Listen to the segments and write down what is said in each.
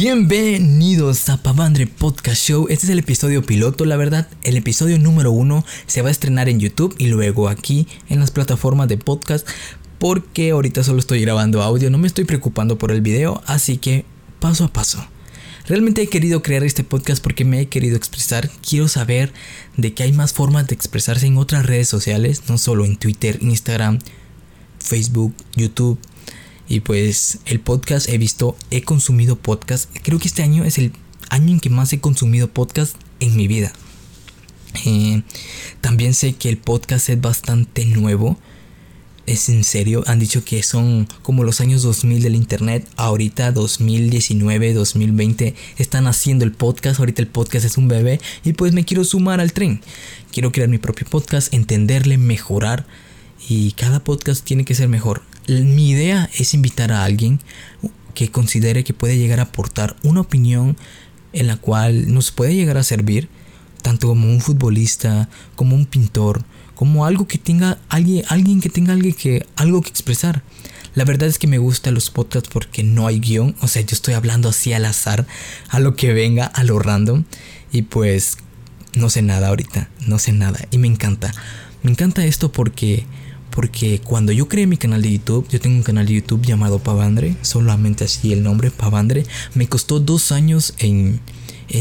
Bienvenidos a Pavandre Podcast Show. Este es el episodio piloto, la verdad. El episodio número uno se va a estrenar en YouTube y luego aquí en las plataformas de podcast. Porque ahorita solo estoy grabando audio, no me estoy preocupando por el video, así que paso a paso. Realmente he querido crear este podcast porque me he querido expresar. Quiero saber de que hay más formas de expresarse en otras redes sociales, no solo en Twitter, Instagram, Facebook, YouTube y pues el podcast he visto, he consumido podcast. Creo que este año es el año en que más he consumido podcast en mi vida. Eh, también sé que el podcast es bastante nuevo. Es en serio, han dicho que son como los años 2000 del internet. Ahorita 2019, 2020 están haciendo el podcast. Ahorita el podcast es un bebé y pues me quiero sumar al tren. Quiero crear mi propio podcast, entenderle, mejorar y cada podcast tiene que ser mejor. Mi idea es invitar a alguien que considere que puede llegar a aportar una opinión en la cual nos puede llegar a servir, tanto como un futbolista, como un pintor, como algo que tenga alguien, alguien que tenga algo que, algo que expresar. La verdad es que me gustan los podcasts porque no hay guion, o sea, yo estoy hablando así al azar, a lo que venga, a lo random, y pues no sé nada ahorita, no sé nada, y me encanta. Me encanta esto porque porque cuando yo creé mi canal de YouTube, yo tengo un canal de YouTube llamado Pavandre, solamente así el nombre, Pavandre, me costó dos años en,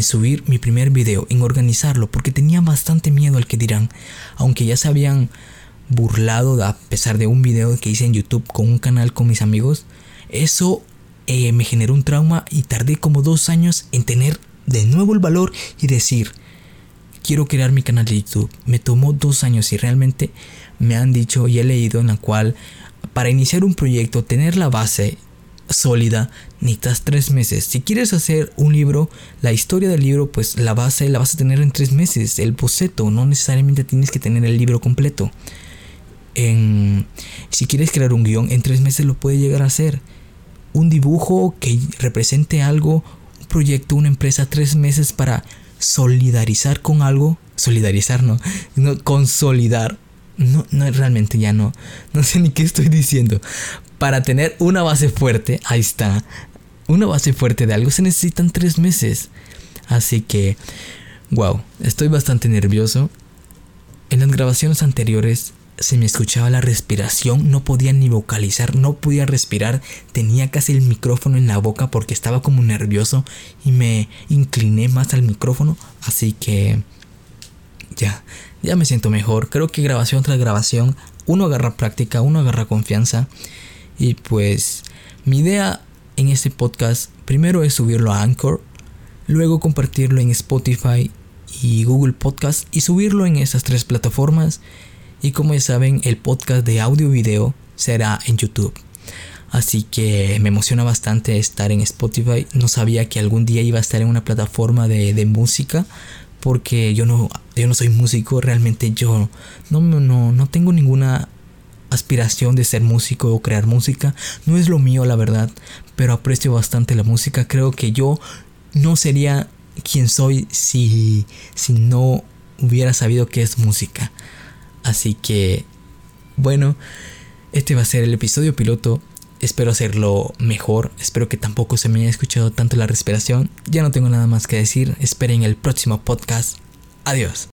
subir mi primer video, en organizarlo, porque tenía bastante miedo al que dirán, aunque ya se habían burlado a pesar de un video que hice en YouTube con un canal con mis amigos, eso eh, me generó un trauma y tardé como dos años en tener de nuevo el valor y decir, quiero crear mi canal de YouTube. Me tomó dos años y realmente me han dicho y he leído en la cual para iniciar un proyecto, tener la base sólida, necesitas tres meses. Si quieres hacer un libro, la historia del libro, pues la base la vas a tener en tres meses. El boceto, no necesariamente tienes que tener el libro completo. En, si quieres crear un guion, en tres meses lo puedes llegar a hacer. Un dibujo que represente algo, un proyecto, una empresa, tres meses para solidarizar con algo. Solidarizar, no, no consolidar no, no, realmente ya no, no sé ni qué estoy diciendo. Para tener una base fuerte, ahí está, una base fuerte de algo se necesitan tres meses. Así que, wow, estoy bastante nervioso. En las grabaciones anteriores se me escuchaba la respiración, no podía ni vocalizar, no podía respirar, tenía casi el micrófono en la boca porque estaba como nervioso y me incliné más al micrófono, así que ya, ya me siento mejor. Creo que grabación tras grabación uno agarra práctica, uno agarra confianza. Y pues mi idea en este podcast primero es subirlo a Anchor, luego compartirlo en Spotify y Google Podcast y subirlo en esas tres plataformas. Y como ya saben, el podcast de audio y video será en YouTube. Así que me emociona bastante estar en Spotify. No sabía que algún día iba a estar en una plataforma de, de música porque yo no, yo no soy músico, realmente yo no, no, no tengo ninguna aspiración de ser músico o crear música, no es lo mío la verdad, pero aprecio bastante la música, creo que yo no sería quien soy si, si no hubiera sabido qué es música. Así que, bueno, este va a ser el episodio piloto Espero hacerlo mejor. Espero que tampoco se me haya escuchado tanto la respiración. Ya no tengo nada más que decir. Esperen el próximo podcast. Adiós.